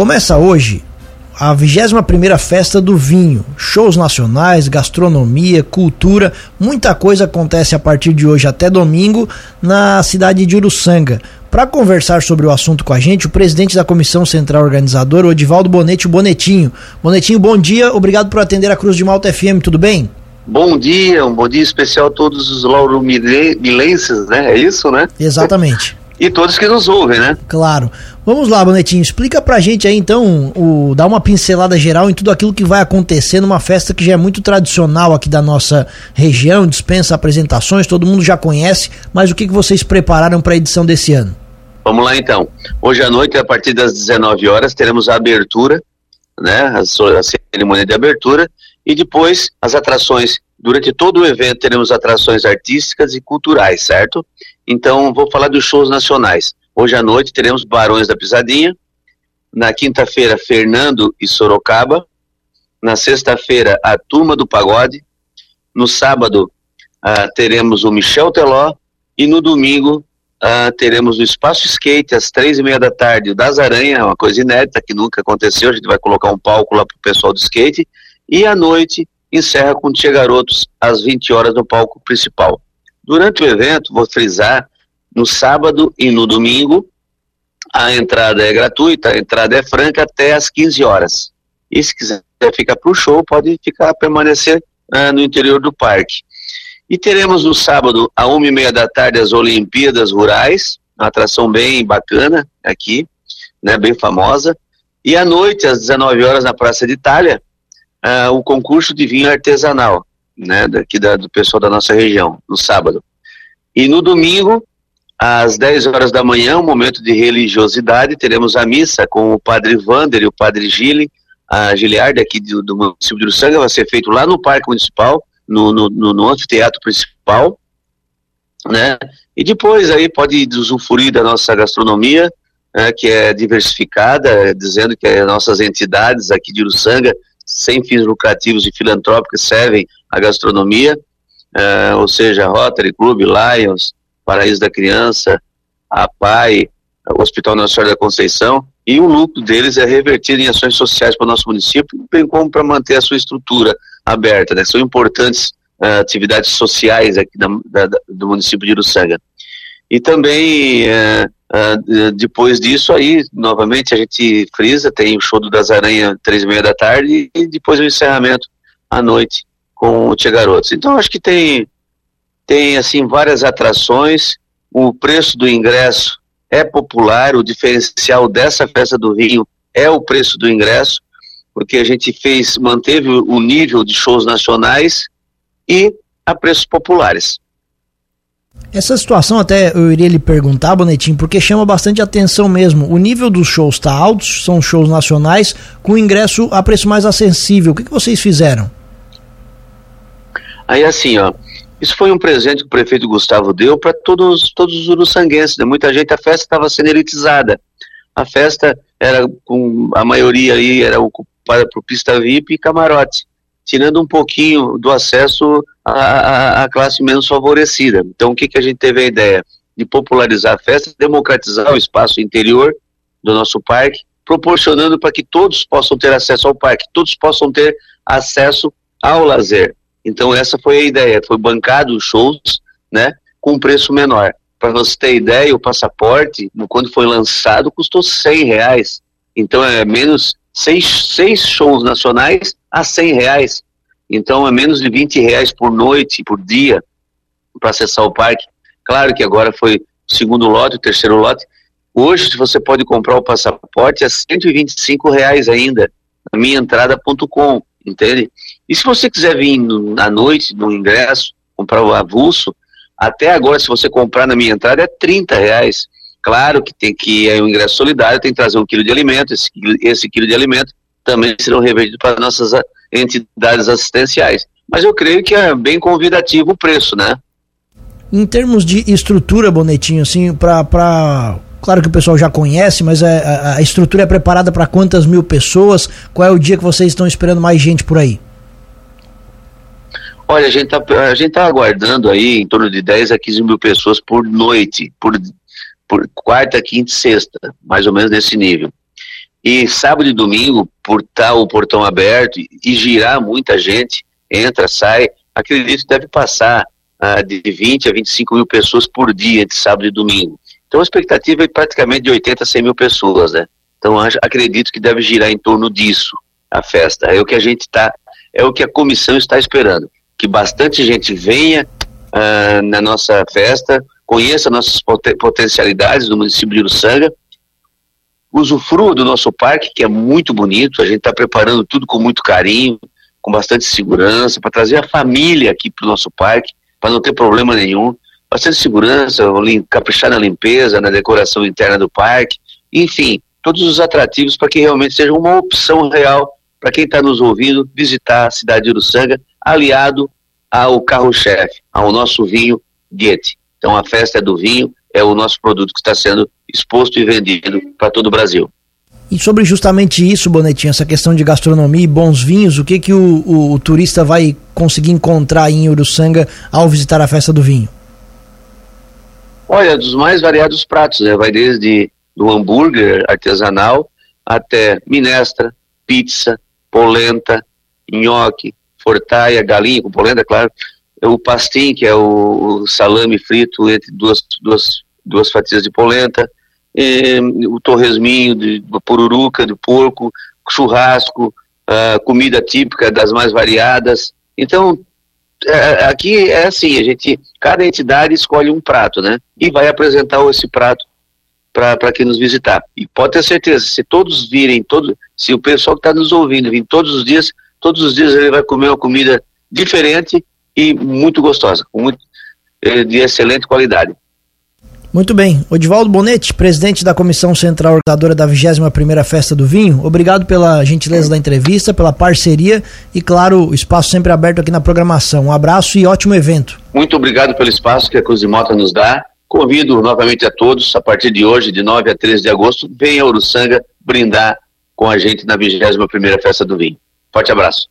Começa hoje a 21ª Festa do Vinho. Shows nacionais, gastronomia, cultura, muita coisa acontece a partir de hoje até domingo na cidade de Uruçanga. Para conversar sobre o assunto com a gente, o presidente da Comissão Central Organizadora, o Edivaldo Bonete, o Bonetinho. Bonetinho, bom dia, obrigado por atender a Cruz de Malta FM, tudo bem? Bom dia, um bom dia especial a todos os lauromilenses, né? É isso, né? Exatamente. E todos que nos ouvem, né? Claro. Vamos lá, Bonetinho, explica pra gente aí então, o, dá uma pincelada geral em tudo aquilo que vai acontecer numa festa que já é muito tradicional aqui da nossa região, dispensa apresentações, todo mundo já conhece, mas o que, que vocês prepararam para a edição desse ano? Vamos lá então. Hoje à noite, a partir das 19 horas, teremos a abertura, né? A, a cerimônia de abertura, e depois as atrações. Durante todo o evento teremos atrações artísticas e culturais, certo? Então, vou falar dos shows nacionais. Hoje à noite teremos Barões da Pisadinha. Na quinta-feira, Fernando e Sorocaba. Na sexta-feira, a Turma do Pagode. No sábado, uh, teremos o Michel Teló. E no domingo, uh, teremos o Espaço Skate, às três e meia da tarde, o Das Aranha, uma coisa inédita que nunca aconteceu. A gente vai colocar um palco lá para o pessoal do skate. E à noite, encerra com Tia Garotos, às 20 horas, no palco principal. Durante o evento, vou frisar, no sábado e no domingo, a entrada é gratuita, a entrada é franca até às 15 horas. E se quiser ficar para o show, pode ficar, permanecer uh, no interior do parque. E teremos no sábado, a uma e meia da tarde, as Olimpíadas Rurais, uma atração bem bacana aqui, né, bem famosa. E à noite, às 19 horas, na Praça de Itália, uh, o concurso de vinho artesanal, né, daqui da, do pessoal da nossa região, no sábado. E no domingo, às 10 horas da manhã, um momento de religiosidade, teremos a missa com o padre Vander e o padre Gile, a Giliardi aqui do, do município de Uruçanga, vai ser feito lá no Parque Municipal, no, no, no, no anfiteatro principal, né? E depois aí pode usufruir da nossa gastronomia, né, que é diversificada, dizendo que as nossas entidades aqui de Uruçanga sem fins lucrativos e filantrópicos servem à gastronomia, uh, ou seja, Rotary Club, Lions, Paraíso da Criança, a PAI, o Hospital Nacional da Conceição, e o lucro deles é revertido em ações sociais para o nosso município, bem como para manter a sua estrutura aberta, né? São importantes uh, atividades sociais aqui da, da, do município de Uruçanga. E também, uh, uh, depois disso aí, novamente a gente frisa, tem o show do Das Aranha, três e meia da tarde, e depois o encerramento à noite com o Tia Garotos. Então acho que tem, tem assim, várias atrações, o preço do ingresso é popular, o diferencial dessa festa do vinho é o preço do ingresso, porque a gente fez, manteve o nível de shows nacionais e a preços populares. Essa situação até eu iria lhe perguntar, Bonetinho, porque chama bastante atenção mesmo. O nível dos shows está alto, são shows nacionais, com ingresso a preço mais acessível. O que, que vocês fizeram? Aí assim, ó, isso foi um presente que o prefeito Gustavo deu para todos, todos os uruçanguenses, né? Muita gente, a festa estava sendo elitizada. A festa era com a maioria aí era ocupada por pista VIP e camarote tirando um pouquinho do acesso à, à, classe menos favorecida. Então, o que, que a gente teve a ideia? De popularizar a festa, democratizar o espaço interior do nosso parque, proporcionando para que todos possam ter acesso ao parque, todos possam ter acesso ao lazer. Então, essa foi a ideia, foi bancado os shows, né, com preço menor. Para você ter ideia, o passaporte, quando foi lançado, custou 100 reais. Então, é menos seis, seis shows nacionais a 100 reais. Então é menos de 20 reais por noite, por dia, para acessar o parque. Claro que agora foi o segundo lote, o terceiro lote. Hoje, você pode comprar o passaporte, é 125 reais ainda, na minhaentrada.com, entende? E se você quiser vir à noite, no ingresso, comprar o avulso, até agora, se você comprar na minha entrada, é 30 reais. Claro que tem que é um ingresso solidário, tem que trazer um quilo de alimento, esse, esse quilo de alimento também serão revertidos para nossas entidades assistenciais. Mas eu creio que é bem convidativo o preço, né? Em termos de estrutura, Bonetinho, assim, para. Claro que o pessoal já conhece, mas é, a, a estrutura é preparada para quantas mil pessoas? Qual é o dia que vocês estão esperando mais gente por aí? Olha, a gente está tá aguardando aí em torno de 10 a 15 mil pessoas por noite, por, por quarta, quinta e sexta, mais ou menos nesse nível. E sábado e domingo, por estar o portão aberto e girar muita gente, entra, sai, acredito que deve passar ah, de 20 a 25 mil pessoas por dia entre sábado e domingo. Então a expectativa é praticamente de 80 a 100 mil pessoas, né? Então acredito que deve girar em torno disso a festa. É o que a gente está, é o que a comissão está esperando, que bastante gente venha ah, na nossa festa, conheça nossas potencialidades no município de Uruçanga, usufrua do nosso parque, que é muito bonito, a gente está preparando tudo com muito carinho, com bastante segurança, para trazer a família aqui para o nosso parque, para não ter problema nenhum. Bastante segurança, caprichar na limpeza, na decoração interna do parque, enfim, todos os atrativos para que realmente seja uma opção real para quem está nos ouvindo visitar a cidade de Uruçanga, aliado ao carro-chefe, ao nosso vinho Goethe. Então a festa é do vinho, é o nosso produto que está sendo exposto e vendido para todo o Brasil. E sobre justamente isso, Bonetinho, essa questão de gastronomia e bons vinhos, o que, que o, o, o turista vai conseguir encontrar em Uruçanga ao visitar a festa do vinho? Olha, dos mais variados pratos, né? Vai desde do hambúrguer artesanal até minestra, pizza, polenta, nhoque, fortaia, galinha com polenta, claro, o pastim, que é o, salame frito entre duas, duas, duas fatias de polenta, o torresminho de, pururuca, de porco, churrasco, comida típica das mais variadas. Então, é, aqui é assim, a gente, cada entidade escolhe um prato, né? E vai apresentar esse prato para quem nos visitar. E pode ter certeza, se todos virem, todo, se o pessoal que está nos ouvindo vir todos os dias, todos os dias ele vai comer uma comida diferente e muito gostosa, muito, eh, de excelente qualidade. Muito bem. Odivaldo Bonetti, presidente da Comissão Central Organizadora da 21ª Festa do Vinho, obrigado pela gentileza da entrevista, pela parceria e, claro, o espaço sempre aberto aqui na programação. Um abraço e ótimo evento. Muito obrigado pelo espaço que a Cruz Mota nos dá. Convido novamente a todos, a partir de hoje, de 9 a 13 de agosto, venha a Uruçanga brindar com a gente na 21ª Festa do Vinho. Forte abraço.